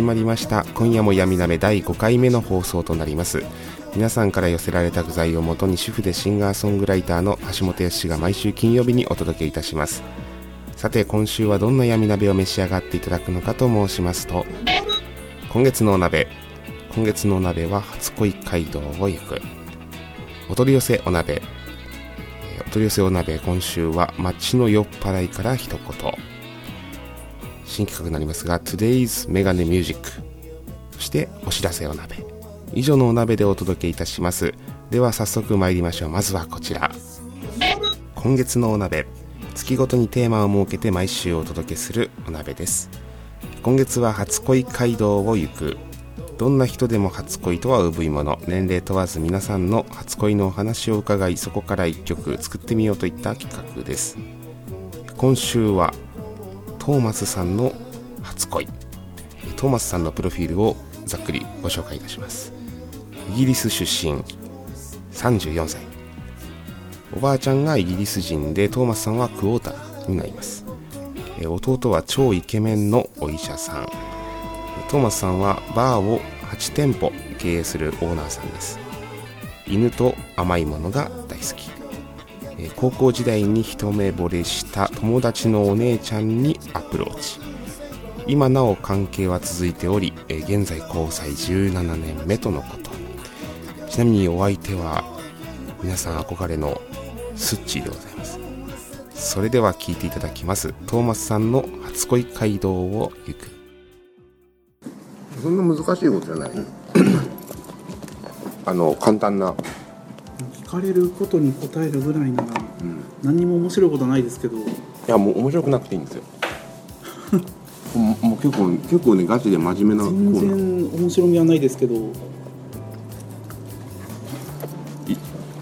始まりました。今夜も闇鍋第5回目の放送となります。皆さんから寄せられた具材をもとに主婦でシンガーソングライターの橋本康が毎週金曜日にお届けいたします。さて今週はどんな闇鍋を召し上がっていただくのかと申しますと今月のお鍋今月のお鍋は初恋街道を行く。お取り寄せお鍋お取り寄せお鍋今週は街の酔っ払いから一言。新企画になりますが Today's メガネミュージックそしてお知らせお鍋。以上のお鍋でお届けいたします。では早速参りましょう。まずはこちら。今月のお鍋。月ごとにテーマを設けて毎週お届けするお鍋です。今月は初恋街道を行く。どんな人でも初恋とは産いもの。年齢問わず皆さんの初恋のお話を伺いそこから一曲作ってみようといった企画です。今週はトーマスさんの初恋。トーマスさんのプロフィールをざっくりご紹介いたします。イギリス出身。34歳。おばあちゃんがイギリス人でトーマスさんはクォーターになります。弟は超イケメンのお医者さん。トーマスさんはバーを8店舗経営するオーナーさんです。犬と甘いものが大好き。え高校時代に一目惚れした友達のお姉ちゃんにアプローチ。今なお関係は続いており、え現在交際17年目とのこと。ちなみにお相手は皆さん憧れのスッチーでございます。それでは聞いていただきます。トーマスさんの初恋街道を行く。そんな難しいことじゃない。あの簡単なかれることに答えるぐらいなら、何にも面白いことないですけど。いやもう面白くなくていいんですよ。もう結構結構ねガチで真面目なコ全然面白みはないですけど。い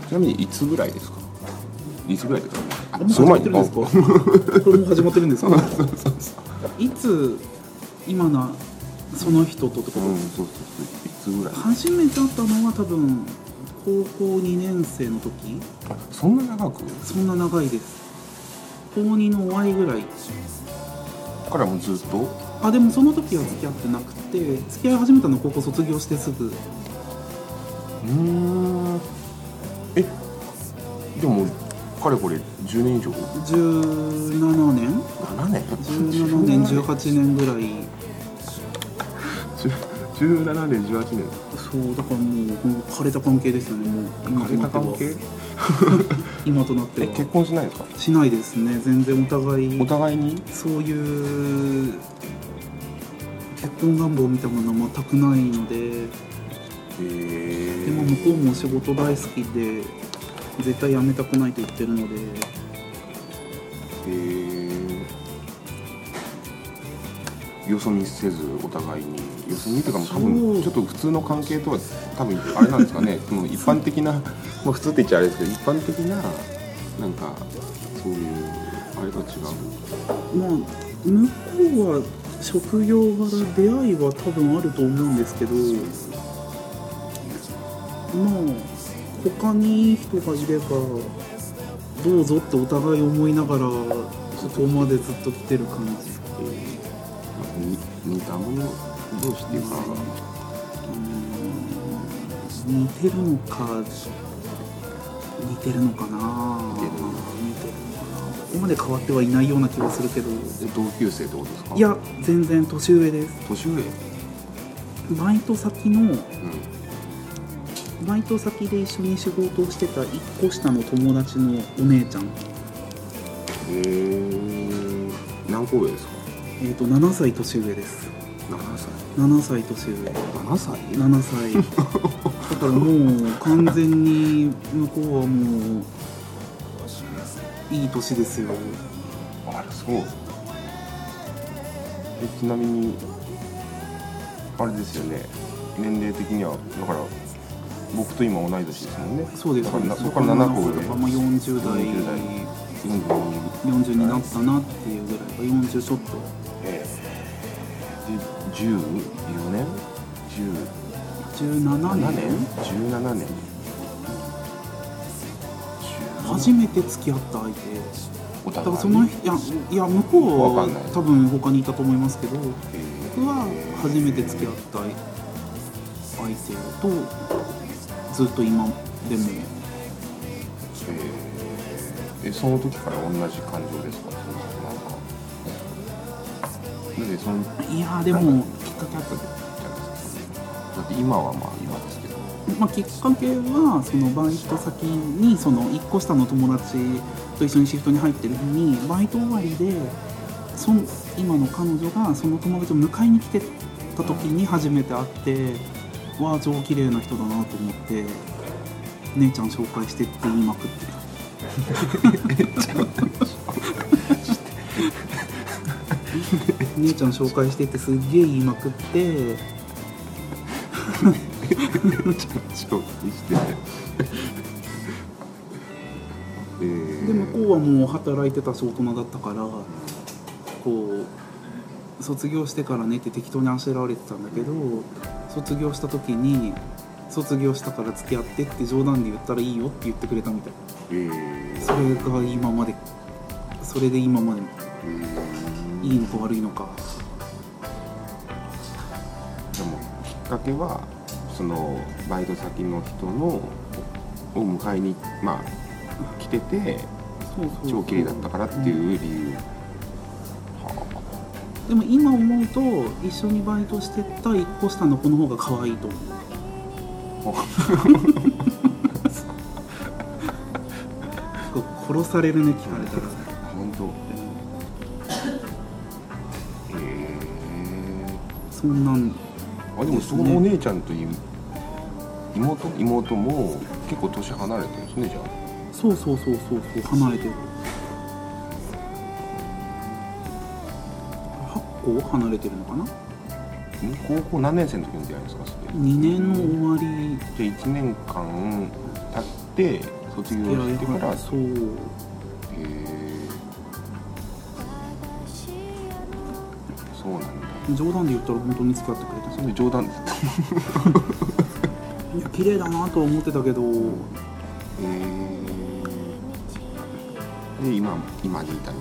ちなみにいつぐらいですか？いつぐらいですか？あもう始まってるんですか？これもう始まってるんですか？いつ今なその人とってこと、うんそうそうそう。いつぐらい？初めて会ったのは多分高校2年生の時？あそんな長く？そんな長いです。高2の終わりぐらい。からもうずっと？あでもその時は付き合ってなくて付き合い始めたのは高校卒業してすぐ。うん。えでもかれこれ10年以上？17年。7年？17年18年ぐらい17年18年。そうだからもうほんと枯れた関係ですよねもう。今枯れた関係？今となってえは結婚しないですか？しないですね。全然お互い。お互いに？そういう結婚願望みたいなものは全くないので。へえ。でも向こうも仕事大好きで絶対辞めたくないと言ってるので。へえよそ見せずお互いに。よそ見っていうかもう多分ちょっと普通の関係とは多分あれなんですかね。その一般的な、まあ、普通って言っちゃあれですけど一般的ななんかそういうあれとは違う。まあ向こうは職業柄出会いは多分あると思うんですけどまあ他にいい人がいればどうぞってお互い思いながらここまでずっと来てる感じに似た者同士っていうか似てるのか似てるのかな？似てる似てるのかな？ここまで変わってはいないような気がするけどえ同級生ってことですか？いや全然年上です。年上バイト先のうん。バイト先で一緒に仕事をしてた1個下の友達のお姉ちゃん。へえ何個上ですか？えっ、と7歳年上です。7歳。7歳年上。7歳？7歳。だからもう完全に向こうはもういい年ですよ。あれそう。えちなみにあれですよね。年齢的には。だから僕と今同い年ですもんね。そうです。だからなそそこから7個上まあ40代。40代40になったなっていうぐらい40ちょっと。ええ。で14年？17 17年。年17年。初めて付き合った相手。だからそのいやいや向こうは多分他にいたと思いますけどえ。僕は初めて付き合った相手とずっと今でもええその時から同じ感情ですか？そのなんかなんでそのいやでもきっかけあったじゃないですか？だって今はまあ今ですけど。まあ、きっかけはそのバイト先にその1個下の友達と一緒にシフトに入ってる日にバイト終わりでそん今の彼女がその友達を迎えに来てた時に初めて会ってわあ超綺麗な人だなと思って姉ちゃん紹介してって言いまくって 姉ちゃん紹介してってすっげえ言いまくって。紹介して。えー。で向こうはもう働いてたし大人だったからこう卒業してからねって適当にあしらわれてたんだけど卒業した時に卒業したから付き合ってって冗談で言ったらいいよって言ってくれたみたい。えー。それが今まで。それで今まで。うん。いいのか悪いのか。でもきっかけはそのバイト先の人のを迎えにまあ来てて超綺麗だったからっていう理由、はでも今思うと一緒にバイトしてた1個下の子の方が可愛いと思う。あ殺されるね聞かれたら本当へそんなんえあでもそのお姉ちゃんとい妹妹も結構年離れてるんですねじゃあ。そうそうそうそうそう。離れてる。8個離れてるのかな？ん高校何年生の時に出会いですか？それ。2年の終わりじゃあ1年間経って卒業してから。そうへえそうなんだ。冗談で言ったら本当に付き合ってくれたしそれ冗談ですいや綺麗だなとは思ってたけど。へえで今今に至る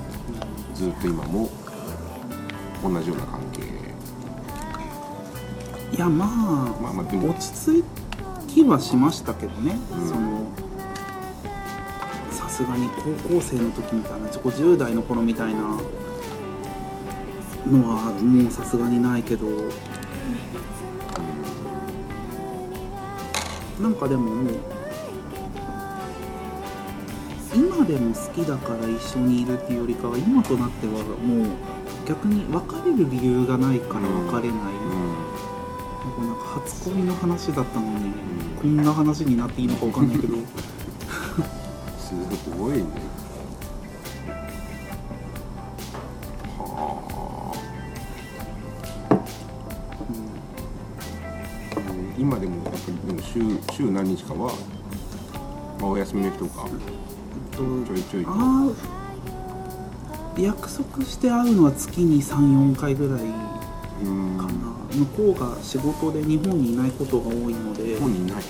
ずっと今も同じような関係いやまあまあまあ落ち着きはしましたけどね、うん。そのさすがに高校生の時みたいな自己10代の頃みたいなのはもうさすがにないけど。なんかでももう今でも好きだから一緒にいるっていうよりかは今となってはもう逆に別れる理由がないから別れない、うんなんか初恋の話だったのに、こんな話になっていいのかわかんないけど。すごいね。はあ、うん今でもやっぱりでも週週何日かは、まあ、お休みの日とかとちょいちょいと。あー約束して会うのは月に34回ぐらい。うん向こうが仕事で日本にいないことが多いので。本人いない。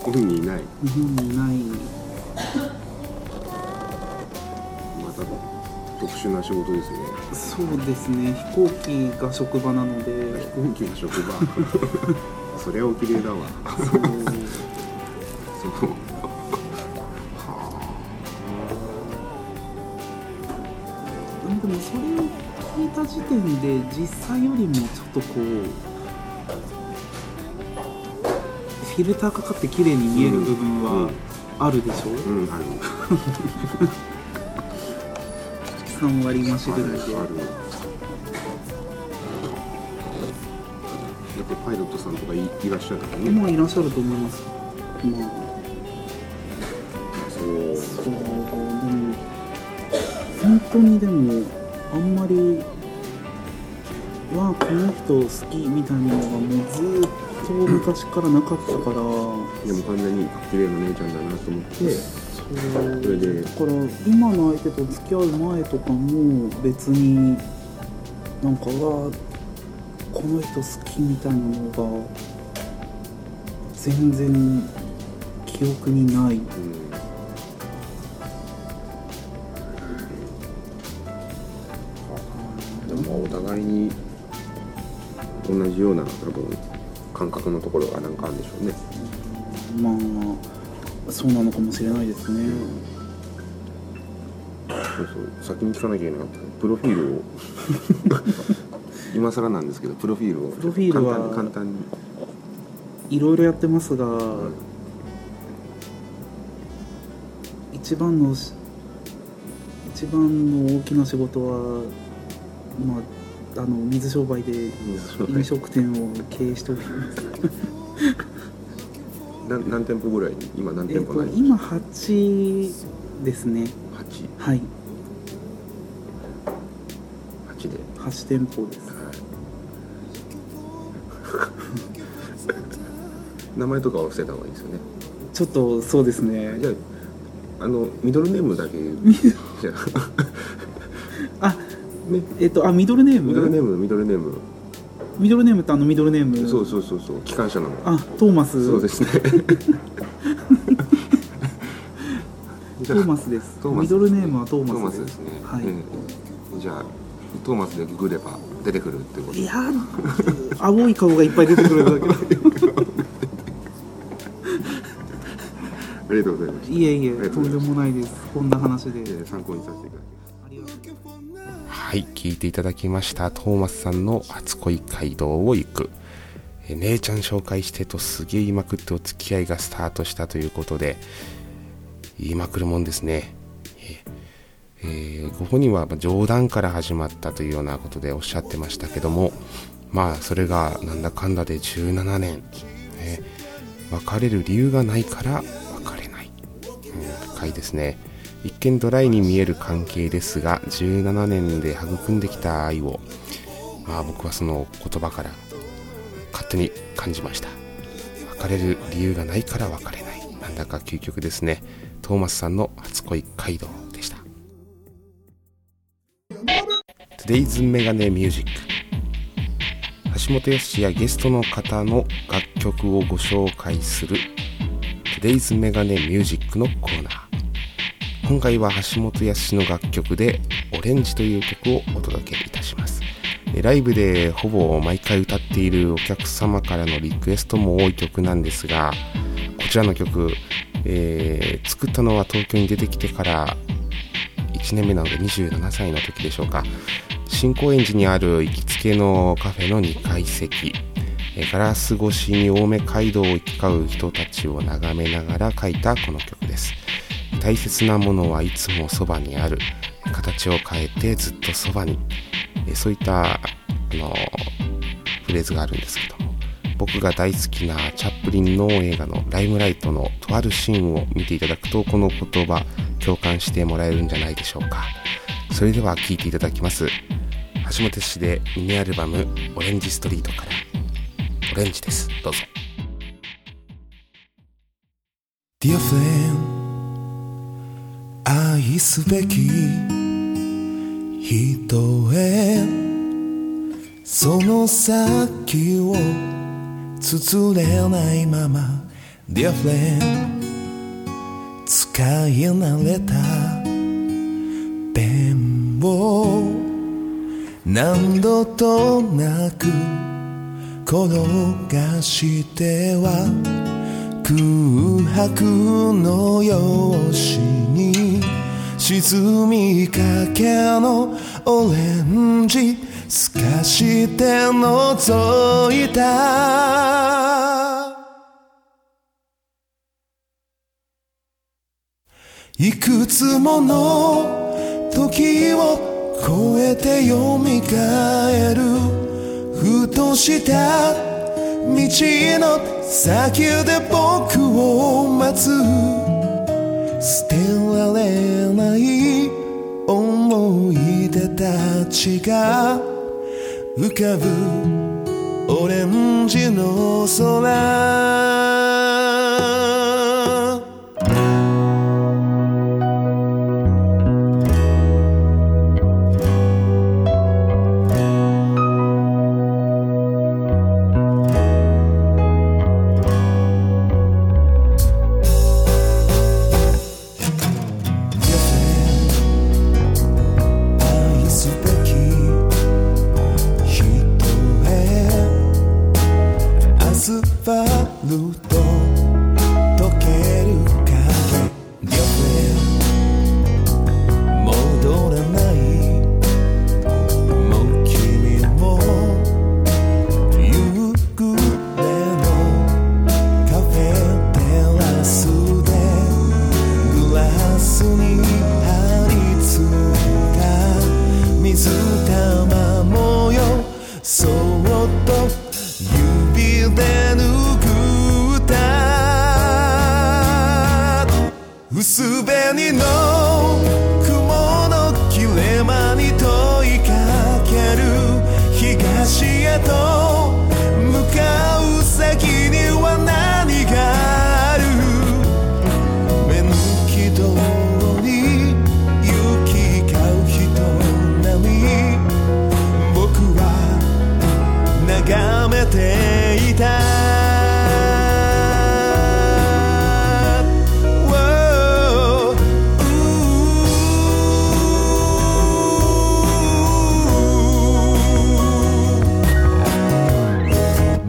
本人いない。日本にいない。また特殊な仕事ですね。そうですね。飛行機が職場なので。飛行機の職場。それはお綺麗だわ。そう。そうでもそれを聞いた時点で実際よりもちょっとこうフィルターかかって綺麗に見える部分はあるでしょ、うん、うん、ある3割増しぐらいであるだってパイロットさんとかいいらっしゃるからね、まあいらっしゃる。と思いますまあそうそうでも本当にでもあんまりわあこの人好きみたいなのがもうずーっと昔からなかったから。でも完全に綺麗な姉ちゃんだなと思って。そうそれでだから今の相手と付き合う前とかも別になんかうわこの人好きみたいなのが全然記憶にない。うんに同じような多分感覚のところがなんかあるんでしょうね。まあそうなのかもしれないですね、そうそう。先に聞かなきゃいけなかった。プロフィールを。今更なんですけどプロフィールを。プロフィールは簡単に。いろいろやってますが、ん。一番のし一番の大きな仕事はまああの水商売で飲食店を経営しております。何何店舗ぐらいに今何えっと店舗ない今8ですね。8, はい。8で。8店舗です。名前とかは伏せた方がいいですよね。ちょっとそうですね。じゃああのミドルネームだけ。じゃねえっとあミドルネーム？ミドルネームミドルネーム。ミドルネームってあのミドルネーム。そうそうそうそう。機関車なの。あトーマス。そうですね。トーマスです。トーマス。ミドルネームはトーマスでマスですすね。はい。うんじゃあトーマスでググれば出てくるってこと。いやー青い顔がいっぱい出てくるだけ。ありがとうございました。いえいえとんでもないです。こんな話で。えー参考にさせていただきますはい、聞いていただきました。トーマスさんの初恋街道を行く。え姉ちゃん紹介してとすげえ言いまくってお付き合いがスタートしたということで、言いまくるもんですね。えーえーご本人は冗談から始まったというようなことでおっしゃってましたけども、まあそれがなんだかんだで17年、ね別れる理由がないから別れない。うん、深いですね。一見ドライに見える関係ですが17年で育んできた愛をまあ僕はその言葉から勝手に感じました。別れる理由がないから別れない。なんだか究極ですね。トーマスさんの初恋街道でした。Today's メガネミュージック。橋本康やゲストの方の楽曲をご紹介する Today's メガネミュージックのコーナー。今回は橋本康の楽曲で「オレンジ」という曲をお届けいたします。ライブでほぼ毎回歌っているお客様からのリクエストも多い曲なんですがこちらの曲、えー作ったのは東京に出てきてから1年目なので27歳の時でしょうか。新高円寺にある行きつけのカフェの2階席。ガラス越しに青梅街道を行き交う人たちを眺めながら書いたこの曲。大切なものはいつもそばにある。形を変えてずっとそばに。そういったあのフレーズがあるんですけども。僕が大好きなチャップリンの映画の「ライムライト」のとあるシーンを見ていただくとこの言葉共感してもらえるんじゃないでしょうか。それでは聴いていただきます。橋本氏でミニアルバム「オレンジストリート」から「オレンジ」です。どうぞ。Dear friend 愛すべき人へ。その先を綴れないまま Dear friend 使い慣れた。ペンを何度となく転がしては空白の用紙に沈みかけのオレンジ透かして覗いた。いくつもの時を超えて蘇る。ふとした道の先で僕を待つ。られない思い出たちが浮かぶオレンジの空。薄紅の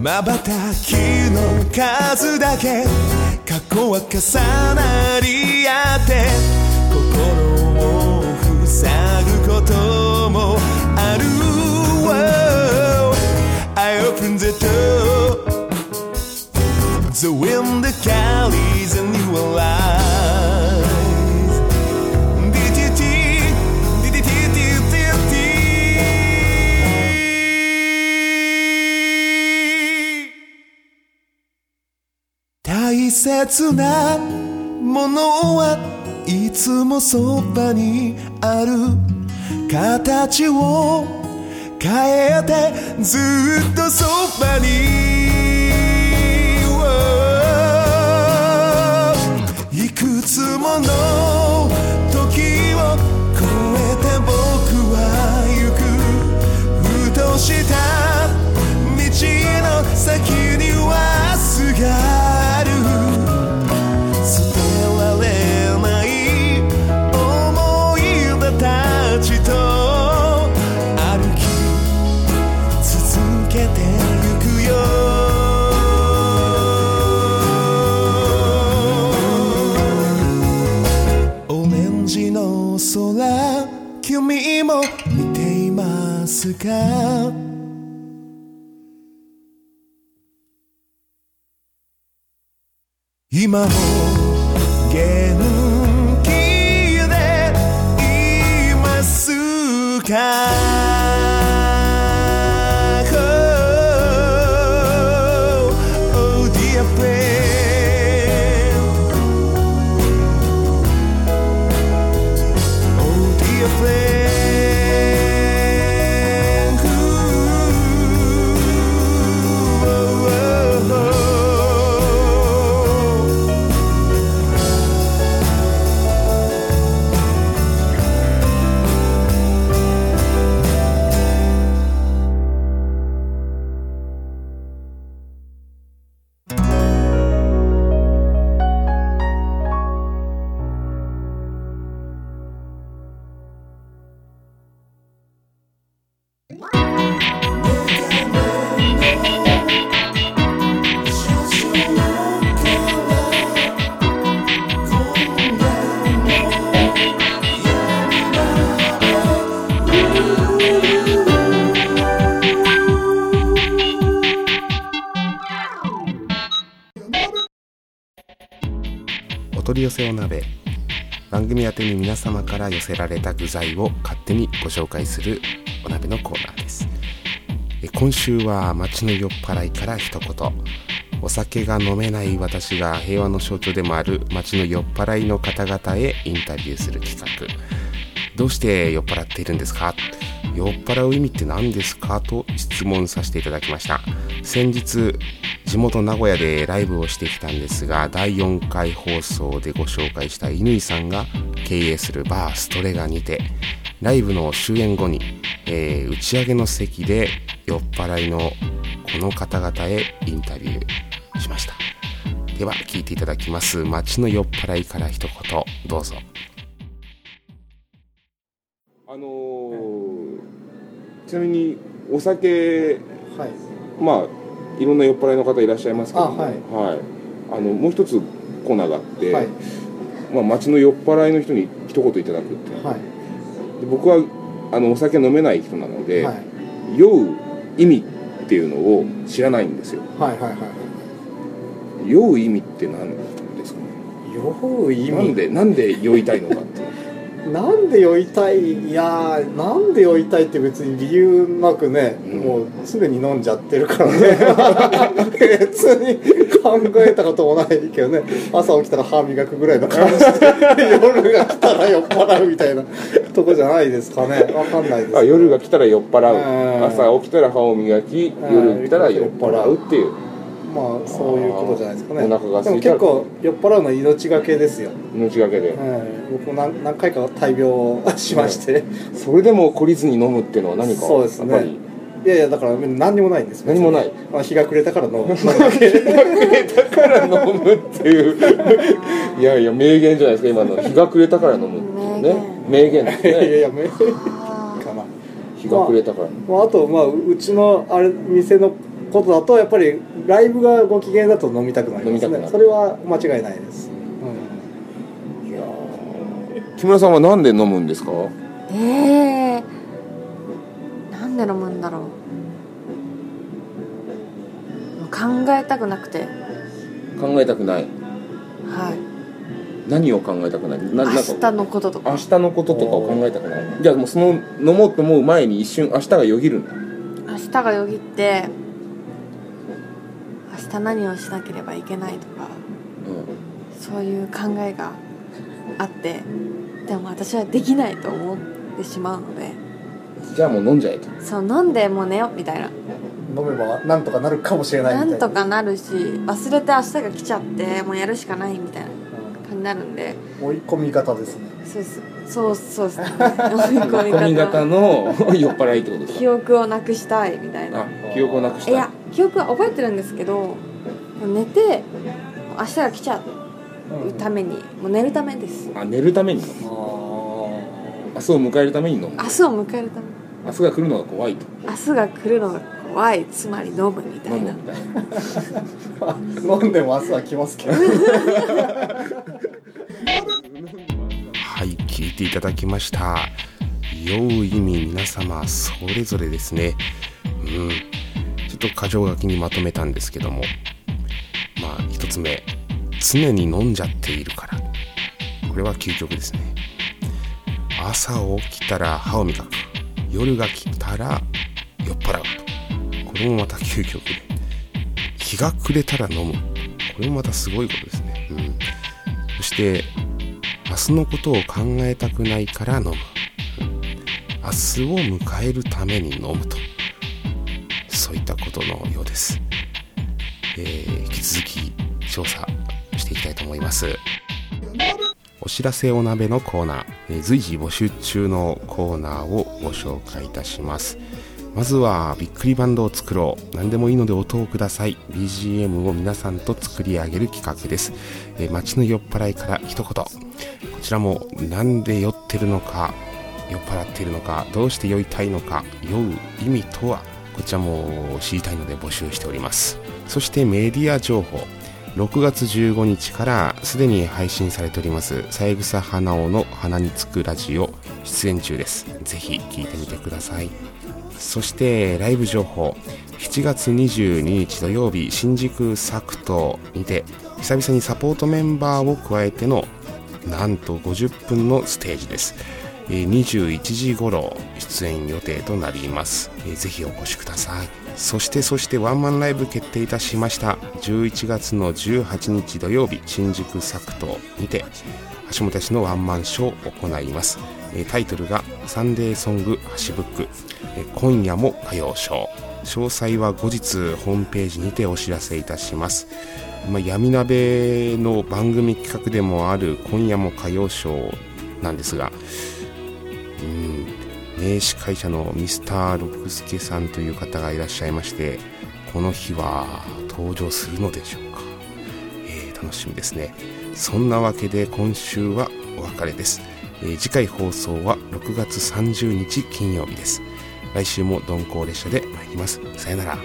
瞬きの数だけ過去は重なり合って心を塞ぐこともある I open the door The wind carries a new life 切なものはいつもそばにある形を変えてずっとそばに今もせお鍋。番組宛てに皆様から寄せられた具材を勝手にご紹介するお鍋のコーナーです。今週は街の酔っ払いから一言。お酒が飲めない私が平和の象徴でもある街の酔っ払いの方々へインタビューする企画。どうして酔っ払っているんですか？酔っ払う意味って何ですかと質問させていただきました。先日地元名古屋でライブをしてきたんですが第4回放送でご紹介した乾さんが経営するバーストレガにてライブの終演後に、えー打ち上げの席で酔っ払いのこの方々へインタビューしました。では聞いていただきます。街の酔っ払いから一言どうぞ。あのーちなみにお酒はい。まあいろんな酔っ払いの方いらっしゃいますけどもあはいはいあのもう一つコーナーがあって、はい。まあ、街の酔っ払いの人に一言いただくってはい。で僕はあのお酒飲めない人なので、はい。酔う意味っていうのを知らないんですよはい。はい。は酔う意味って何ですか？酔う意なん味。でなんで酔いたいのかってなんで酔いたい？いやーなんで酔いたいって別に理由なくね、うん。もうすでに飲んじゃってるからね。別に考えたこともないけどね。朝起きたら歯磨くぐらいの感じで夜が来たら酔っ払うみたいな とこじゃないですかね。わかんないですあ夜が来たら酔っ払う。うん。朝起きたら歯を磨き夜来たら酔っ払うっていうまあそういうことじゃないですかね。お腹がでも結構酔っ払うの命がけですよ。命がけで。はい、僕も何何回か大病しまして、それでも懲りずに飲むっていうのは何かそうですね。いやいやだから何にもないんです。何もない。まあ、日が暮れたからの飲む。だけだから飲むっていう。いやいや名言じゃないですか今の。日が暮れたから飲むっていうね。名言です いやいねやめかな、日が暮れたから。まあ、あとまあうちのあれ店のことだとやっぱりライブがご機嫌だと飲みたくなりますねそれは間違いないです、いやー。木村さんはなんで飲むんですか？ええなんで飲むんだろう。考えたくなくて。考えたくない。はい。何を考えたくない？な明日のこととか。明日のこととかを考えたくないじゃあもうその飲もうと思う前に一瞬明日がよぎるんだ明日がよぎって明日何をしなければいけないとかうそういう考えがあってでも私はできないと思ってしまうので。んじゃあもう飲んじゃえと。そう飲んでもう寝ようみたいな。飲めばなんとかなるかもしれないみたいな。なんとかなるし忘れて明日が来ちゃってもうやるしかないみたいな感じになるんで。うん追い込み方ですね。そうです。そうそうですね。追い込み方 の酔っ払いってことですか？記憶をなくしたいみたいな。あ記憶をなくしたいや記憶は覚えてるんですけど寝て明日が来ちゃうためにもう寝るためです。あ寝るために？飲むあ明日を迎えるために飲む？明日を迎えるため明日が来るのが怖いと。明日が来るのが怖いつまり飲むみたいな。飲むみたいな。ー飲んでも明日は来ますけど。はい聞いていただきました。酔う意味皆様それぞれですね。うんと箇条書きにまとめたんですけども。まあ一つ目。常に飲んじゃっているから。これは究極ですね。朝起きたら歯を磨く。夜が来たら酔っ払うと。これもまた究極で。日が暮れたら飲む。これもまたすごいことですね、うん、そして明日のことを考えたくないから飲む、明日を迎えるために飲むと。たことのようです、えー引き続き調査していきたいと思います。お知らせお鍋のコーナー、えー随時募集中のコーナーをご紹介いたします。まずはびっくりバンドを作ろう。何でもいいので音をください。BGM を皆さんと作り上げる企画です、えー街の酔っ払いから一言。こちらもなんで酔ってるのか酔っ払っているのかどうして酔いたいのか酔う意味とは？こちらも知りたいので募集しております。そしてメディア情報。6月15日からすでに配信されております三枝花尾の鼻につくラジオ出演中です。ぜひ聞いてみてください。そしてライブ情報。7月22日土曜日新宿サクトにて久々にサポートメンバーを加えてのなんと50分のステージです。21時頃出演予定となります、ぜひお越しください。そしてそしてワンマンライブ決定いたしました。11月の18日土曜日新宿サクトにて橋本氏のワンマンショーを行います、タイトルが「サンデーソング橋ブック」今夜も歌謡ショー詳細は後日ホームページにてお知らせいたします。まあ、闇鍋の番組企画でもある「今夜も歌謡ショー」なんですが名司会者のミスター六輔さんという方がいらっしゃいましてこの日は登場するのでしょうか、えー楽しみですね。そんなわけで今週はお別れです、えー次回放送は6月30日金曜日です。来週も鈍行列車で参ります。さよなら「